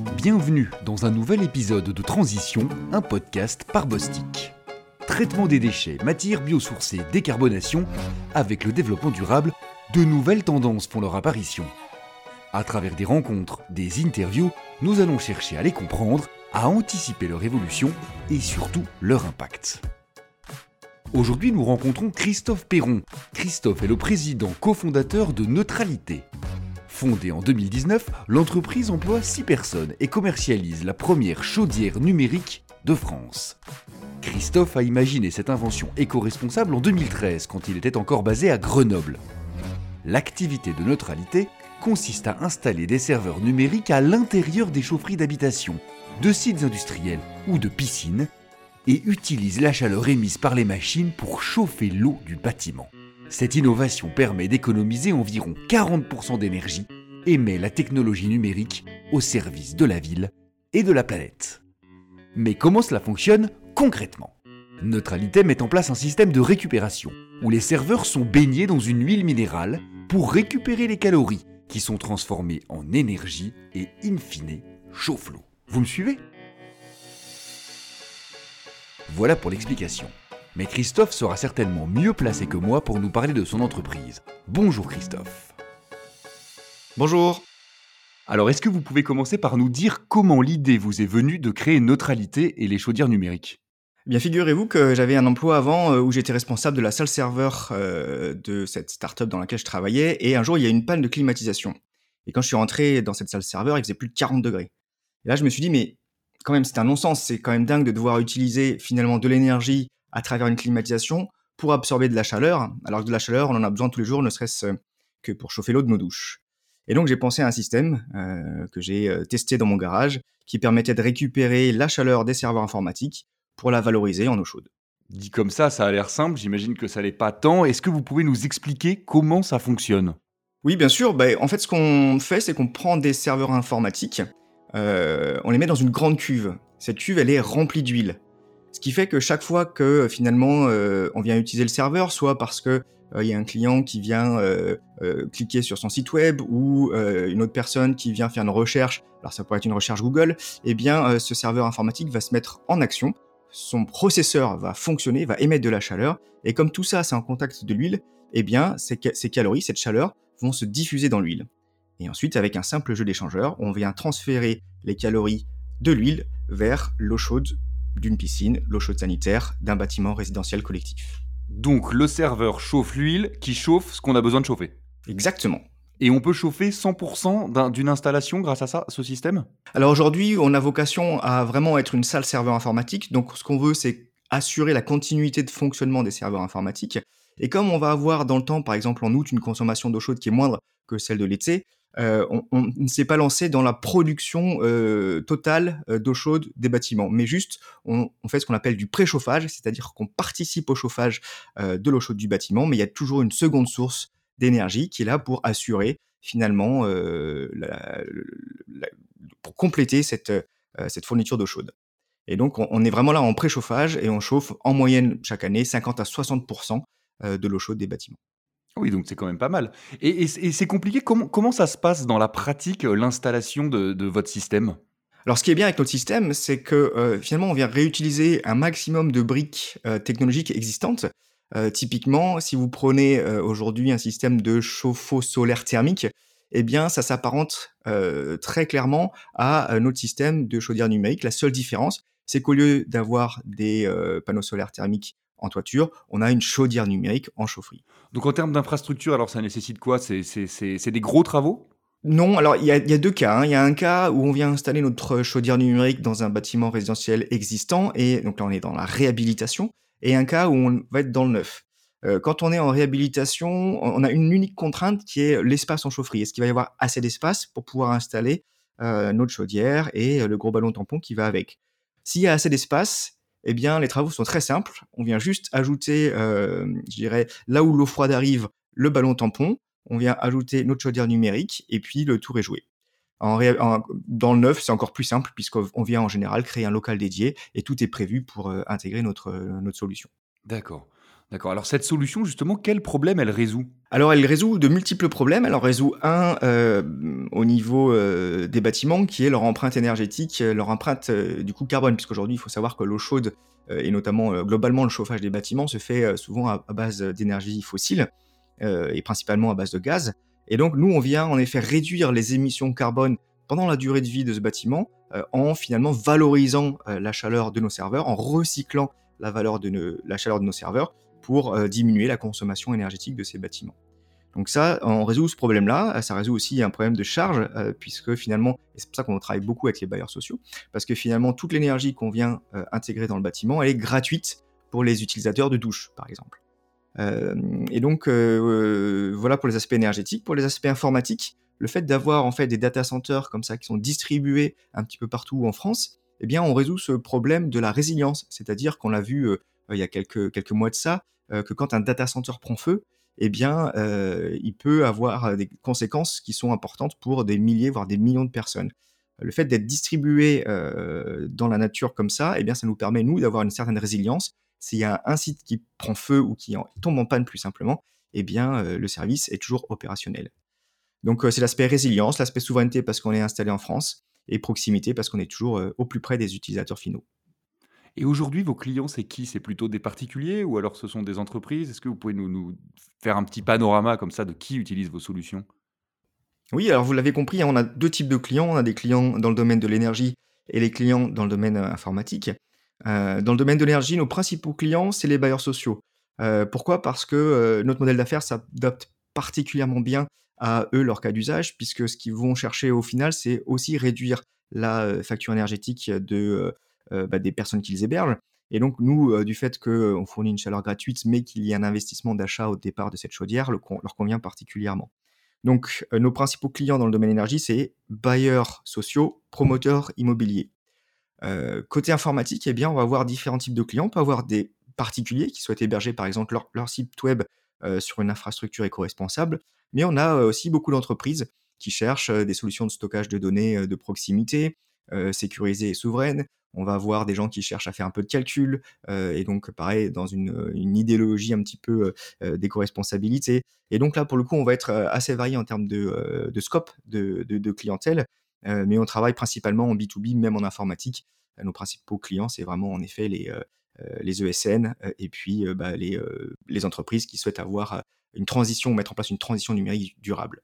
Bienvenue dans un nouvel épisode de Transition, un podcast par Bostik. Traitement des déchets, matières biosourcées, décarbonation, avec le développement durable, de nouvelles tendances font leur apparition. À travers des rencontres, des interviews, nous allons chercher à les comprendre, à anticiper leur évolution et surtout leur impact. Aujourd'hui, nous rencontrons Christophe Perron. Christophe est le président cofondateur de Neutralité. Fondée en 2019, l'entreprise emploie 6 personnes et commercialise la première chaudière numérique de France. Christophe a imaginé cette invention éco-responsable en 2013 quand il était encore basé à Grenoble. L'activité de neutralité consiste à installer des serveurs numériques à l'intérieur des chaufferies d'habitation, de sites industriels ou de piscines et utilise la chaleur émise par les machines pour chauffer l'eau du bâtiment. Cette innovation permet d'économiser environ 40% d'énergie et met la technologie numérique au service de la ville et de la planète. Mais comment cela fonctionne concrètement? Neutralité met en place un système de récupération où les serveurs sont baignés dans une huile minérale pour récupérer les calories qui sont transformées en énergie et in fine chauffent l'eau. Vous me suivez? Voilà pour l'explication. Mais Christophe sera certainement mieux placé que moi pour nous parler de son entreprise. Bonjour Christophe. Bonjour. Alors est-ce que vous pouvez commencer par nous dire comment l'idée vous est venue de créer Neutralité et les chaudières numériques? Eh Bien, figurez-vous que j'avais un emploi avant euh, où j'étais responsable de la salle serveur euh, de cette startup dans laquelle je travaillais. Et un jour, il y a eu une panne de climatisation. Et quand je suis rentré dans cette salle serveur, il faisait plus de 40 degrés. Et là, je me suis dit, mais quand même, c'est un non-sens. C'est quand même dingue de devoir utiliser finalement de l'énergie à travers une climatisation pour absorber de la chaleur, alors que de la chaleur, on en a besoin tous les jours, ne serait-ce que pour chauffer l'eau de nos douches. Et donc j'ai pensé à un système euh, que j'ai euh, testé dans mon garage qui permettait de récupérer la chaleur des serveurs informatiques pour la valoriser en eau chaude. Dit comme ça, ça a l'air simple, j'imagine que ça l'est pas tant. Est-ce que vous pouvez nous expliquer comment ça fonctionne? Oui, bien sûr. Bah, en fait, ce qu'on fait, c'est qu'on prend des serveurs informatiques, euh, on les met dans une grande cuve. Cette cuve, elle est remplie d'huile. Ce qui fait que chaque fois que finalement euh, on vient utiliser le serveur, soit parce que euh, y a un client qui vient euh, cliquer sur son site web ou une autre personne qui vient faire une recherche, alors ça pourrait être une recherche Google, eh bien ce serveur informatique va se mettre en action, son processeur va fonctionner, va émettre de la chaleur, et comme tout ça c'est en contact de l'huile, eh bien ces, ces calories, cette chaleur vont se diffuser dans l'huile. Et ensuite, avec un simple jeu d'échangeur, on vient transférer les calories de l'huile vers l'eau chaude d'une piscine, l'eau chaude sanitaire, d'un bâtiment résidentiel collectif. Donc le serveur chauffe l'huile qui chauffe ce qu'on a besoin de chauffer. Exactement. Et on peut chauffer 100% d'une installation grâce à ça, ce système? Alors aujourd'hui, on a vocation à vraiment être une salle serveur informatique. Donc ce qu'on veut, c'est assurer la continuité de fonctionnement des serveurs informatiques. Et comme on va avoir dans le temps, par exemple en août, une consommation d'eau chaude qui est moindre que celle de l'été, euh, on, ne s'est pas lancé dans la production euh, totale euh, d'eau chaude des bâtiments, mais juste on, fait ce qu'on appelle du préchauffage, c'est-à-dire qu'on participe au chauffage de l'eau chaude du bâtiment, mais il y a toujours une seconde source d'énergie qui est là pour assurer finalement, pour compléter cette, cette fourniture d'eau chaude. Et donc on, on, est vraiment là en préchauffage et on chauffe en moyenne chaque année 50 à 60% de l'eau chaude des bâtiments. Oui, donc c'est quand même pas mal. Et, c'est compliqué. Comment, comment ça se passe dans la pratique, euh, l'installation de, votre système? Alors, ce qui est bien avec notre système, c'est que euh, finalement, on vient réutiliser un maximum de briques euh, technologiques existantes. typiquement, si vous prenez aujourd'hui un système de chauffe-eau solaire thermique, eh bien, ça s'apparente très clairement à notre système de chaudière numérique. La seule différence, c'est qu'au lieu d'avoir des panneaux solaires thermiques en toiture, on a une chaudière numérique en chaufferie. Donc en termes d'infrastructure, alors ça nécessite quoi? C'est des gros travaux? Non, alors il y, a, deux cas. Hein. Il y a un cas où on vient installer notre chaudière numérique dans un bâtiment résidentiel existant, et donc là on est dans la réhabilitation, et un cas où on va être dans le neuf. Euh, quand on est en réhabilitation, on a une unique contrainte qui est l'espace en chaufferie. Est-ce qu'il va y avoir assez d'espace pour pouvoir installer euh, notre chaudière et le gros ballon tampon qui va avec? S'il y a assez d'espace, eh bien, les travaux sont très simples. On vient juste ajouter, euh, je dirais, là où l'eau froide arrive, le ballon tampon. On vient ajouter notre chaudière numérique et puis le tour est joué. Dans le neuf, c'est encore plus simple puisqu'on vient en général créer un local dédié et tout est prévu pour euh, intégrer notre, notre solution. D'accord. D'accord. Alors cette solution, justement, quel problème elle résout? Alors elle résout de multiples problèmes. Elle en résout un euh, au niveau euh, des bâtiments, qui est leur empreinte énergétique, euh, leur empreinte du coup carbone, puisqu'aujourd'hui il faut savoir que l'eau chaude et notamment globalement le chauffage des bâtiments se fait souvent à, base d'énergie fossile et principalement à base de gaz. Et donc nous on vient en effet réduire les émissions carbone pendant la durée de vie de ce bâtiment en finalement valorisant la chaleur de nos serveurs, en recyclant la, valeur de la chaleur de nos serveurs pour euh, diminuer la consommation énergétique de ces bâtiments. Donc ça, on résout ce problème-là. Ça résout aussi un problème de charge, euh, puisque finalement, et c'est pour ça qu'on travaille beaucoup avec les bailleurs sociaux, parce que finalement, toute l'énergie qu'on vient euh, intégrer dans le bâtiment, elle est gratuite pour les utilisateurs de douche, par exemple. et donc, voilà pour les aspects énergétiques. Pour les aspects informatiques, le fait d'avoir en fait des data centers comme ça qui sont distribués un petit peu partout en France, eh bien, on résout ce problème de la résilience. C'est-à-dire qu'on l'a vu il y a quelques, mois de ça, euh, que quand un data center prend feu, eh bien, euh, il peut avoir des conséquences qui sont importantes pour des milliers, voire des millions de personnes. Le fait d'être distribué euh, dans la nature comme ça, eh bien, ça nous permet, nous, d'avoir une certaine résilience. S'il y a un site qui prend feu ou qui tombe en panne plus simplement, eh bien, le service est toujours opérationnel. Donc, c'est l'aspect résilience, l'aspect souveraineté parce qu'on est installé en France, et proximité parce qu'on est toujours au plus près des utilisateurs finaux. Et aujourd'hui, vos clients, c'est qui? C'est plutôt des particuliers ou alors ce sont des entreprises? Est-ce que vous pouvez nous, faire un petit panorama comme ça de qui utilise vos solutions? Oui, alors vous l'avez compris, hein, on a deux types de clients. On a des clients dans le domaine de l'énergie et les clients dans le domaine euh, informatique. Euh, dans le domaine de l'énergie, nos principaux clients, c'est les bailleurs sociaux. Euh, pourquoi? Parce que notre modèle d'affaires s'adapte particulièrement bien à eux, leur cas d'usage, puisque ce qu'ils vont chercher au final, c'est aussi réduire la facture énergétique de bah, des personnes qui les hébergent. Et donc, nous, euh, du fait qu'on fournit une chaleur gratuite, mais qu'il y a un investissement d'achat au départ de cette chaudière, leur convient particulièrement. Donc, euh, nos principaux clients dans le domaine énergie, c'est bailleurs sociaux, promoteurs immobiliers. côté informatique, eh bien, on va avoir différents types de clients. On peut avoir des particuliers qui souhaitent héberger, par exemple, leur, site web sur une infrastructure éco-responsable, mais on a aussi beaucoup d'entreprises qui cherchent des solutions de stockage de données de proximité, sécurisées et souveraines, on va avoir des gens qui cherchent à faire un peu de calcul, euh, et donc pareil, dans une, idéologie un petit peu euh, euh, d'éco-responsabilité. Et donc là, pour le coup, on va être assez varié en termes de, scope de, clientèle, mais on travaille principalement en B2B, même en informatique. Nos principaux clients, c'est vraiment en effet les, les ESN et puis bah, les entreprises qui souhaitent avoir une transition, mettre en place une transition numérique durable.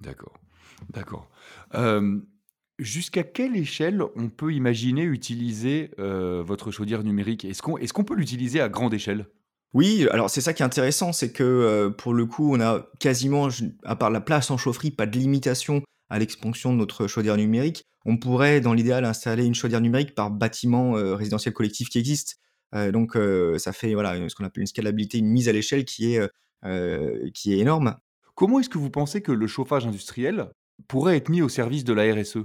D'accord. D'accord. Jusqu'à quelle échelle on peut imaginer utiliser euh, votre chaudière numérique? Est-ce qu'on est qu'on peut l'utiliser à grande échelle? Oui, alors c'est ça qui est intéressant, c'est que euh, pour le coup, on a quasiment, à part la place en chaufferie, pas de limitation à l'expansion de notre chaudière numérique. On pourrait, dans l'idéal, installer une chaudière numérique par bâtiment euh, résidentiel collectif qui existe. donc ça fait voilà, ce qu'on appelle une scalabilité, une mise à l'échelle qui, est qui est énorme. Comment est-ce que vous pensez que le chauffage industriel pourrait être mis au service de la RSE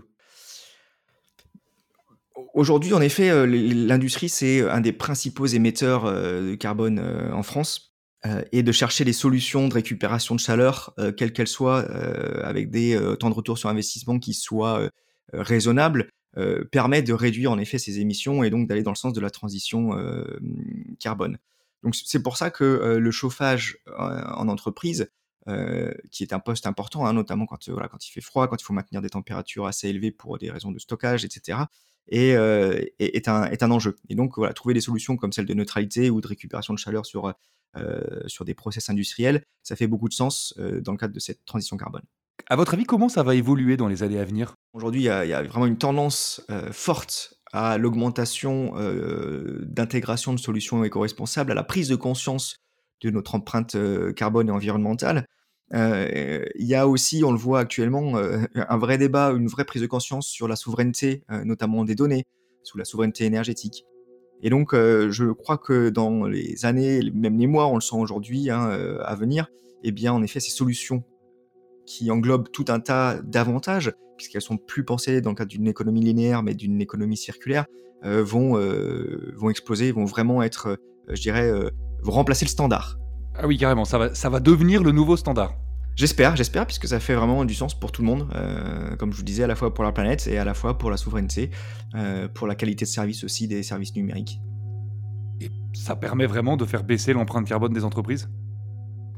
Aujourd'hui, en effet, euh, l'industrie, c'est un des principaux émetteurs euh, de carbone euh, en France. et de chercher des solutions de récupération de chaleur, quelles qu'elles soient, avec des temps de retour sur investissement qui soient raisonnables, permet de réduire en effet ces émissions et donc d'aller dans le sens de la transition carbone. Donc c'est pour ça que le chauffage en entreprise, qui est un poste important, hein, notamment quand, voilà, quand il fait froid, quand il faut maintenir des températures assez élevées pour des raisons de stockage, etc., et, euh, est, un, est un enjeu. Et donc, voilà, trouver des solutions comme celle de neutralité ou de récupération de chaleur sur, euh, sur des process industriels, ça fait beaucoup de sens euh, dans le cadre de cette transition carbone. À votre avis, comment ça va évoluer dans les années à venir? Aujourd'hui, il y, a vraiment une tendance forte à l'augmentation d'intégration de solutions éco-responsables, à la prise de conscience de notre empreinte carbone et environnementale. Euh, il y a aussi, on le voit actuellement, euh, un vrai débat, une vraie prise de conscience sur la souveraineté, euh, notamment des données, sous la souveraineté énergétique. Et donc, je crois que dans les années, même les mois, on le sent aujourd'hui, hein, à venir, eh bien, en effet, ces solutions qui englobent tout un tas d'avantages, puisqu'elles sont plus pensées dans le cadre d'une économie linéaire, mais d'une économie circulaire, vont, vont exploser, vont vraiment être, je dirais, vont remplacer le standard. Ah oui, carrément, ça va, ça va devenir le nouveau standard. J'espère, j'espère, puisque ça fait vraiment du sens pour tout le monde, euh, comme je vous disais, à la fois pour la planète et à la fois pour la souveraineté, euh, pour la qualité de service aussi des services numériques. Et ça permet vraiment de faire baisser l'empreinte carbone des entreprises?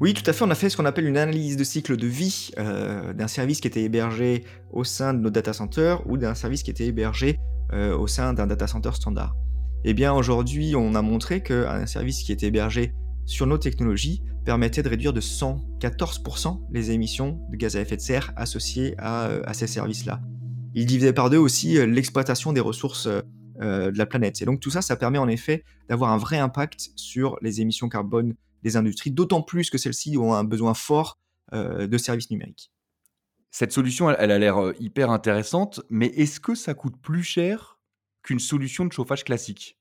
Oui, tout à fait. On a fait ce qu'on appelle une analyse de cycle de vie euh, d'un service qui était hébergé au sein de nos data centers ou d'un service qui était hébergé euh, au sein d'un data center standard. Eh bien, aujourd'hui, on a montré qu'un service qui était hébergé sur nos technologies permettait de réduire de 114% les émissions de gaz à effet de serre associées à, euh, ces services-là. Il divisait par deux aussi l'exploitation des ressources de la planète. Et donc tout ça, ça permet en effet d'avoir un vrai impact sur les émissions carbone des industries, d'autant plus que celles-ci ont un besoin fort euh, de services numériques. Cette solution, elle, a l'air euh, hyper intéressante, mais est-ce que ça coûte plus cher qu'une solution de chauffage classique?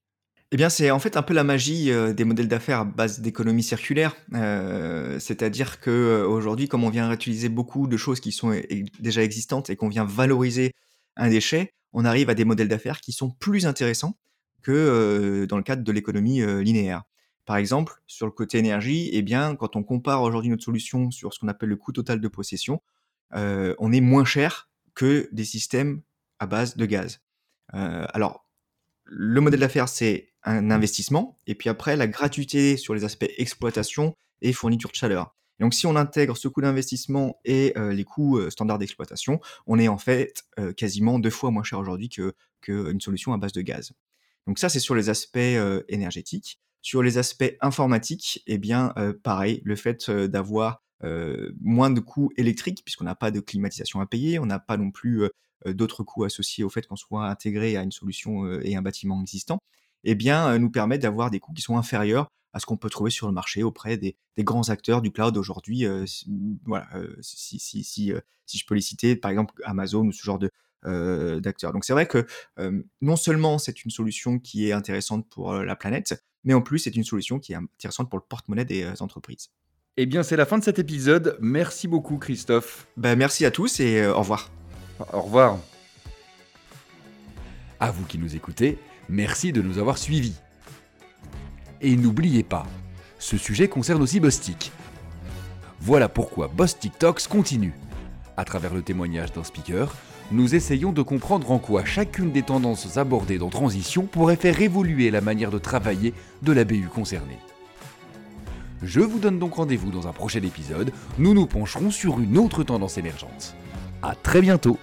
Eh bien, c'est en fait un peu la magie euh, des modèles d'affaires à base d'économie circulaire. C'est-à-dire que aujourd'hui, comme on vient réutiliser beaucoup de choses qui sont déjà existantes et qu'on vient valoriser un déchet, on arrive à des modèles d'affaires qui sont plus intéressants que dans le cadre de l'économie linéaire. Par exemple, sur le côté énergie, eh bien, quand on compare aujourd'hui notre solution sur ce qu'on appelle le coût total de possession, euh, on est moins cher que des systèmes à base de gaz. Euh, alors, le modèle d'affaires, c'est un investissement, et puis après, la gratuité sur les aspects exploitation et fourniture de chaleur. donc, si on intègre ce coût d'investissement et euh, les coûts standards d'exploitation, on est en fait quasiment deux fois moins cher aujourd'hui qu'une solution à base de gaz. Donc ça, c'est sur les aspects énergétiques. Sur les aspects informatiques, eh bien, euh, pareil, le fait euh, d'avoir euh, moins de coûts électriques, puisqu'on n'a pas de climatisation à payer, on n'a pas non plus d'autres coûts associés au fait qu'on soit intégré à une solution et un bâtiment existant, eh bien, nous permet d'avoir des coûts qui sont inférieurs à ce qu'on peut trouver sur le marché auprès des, grands acteurs du cloud aujourd'hui. voilà, si, si, si, si, je peux les citer, par exemple Amazon ou ce genre de, d'acteurs. Donc c'est vrai que non seulement c'est une solution qui est intéressante pour la planète, mais en plus c'est une solution qui est intéressante pour le porte-monnaie des entreprises. Eh bien c'est la fin de cet épisode. Merci beaucoup Christophe. Ben, merci à tous et au revoir. Au revoir. À vous qui nous écoutez, merci de nous avoir suivis. Et n'oubliez pas, ce sujet concerne aussi Bostik. Voilà pourquoi Bostik Talks continue. À travers le témoignage d'un speaker, nous essayons de comprendre en quoi chacune des tendances abordées dans Transition pourrait faire évoluer la manière de travailler de la BU concernée. Je vous donne donc rendez-vous dans un prochain épisode, nous nous pencherons sur une autre tendance émergente. A très bientôt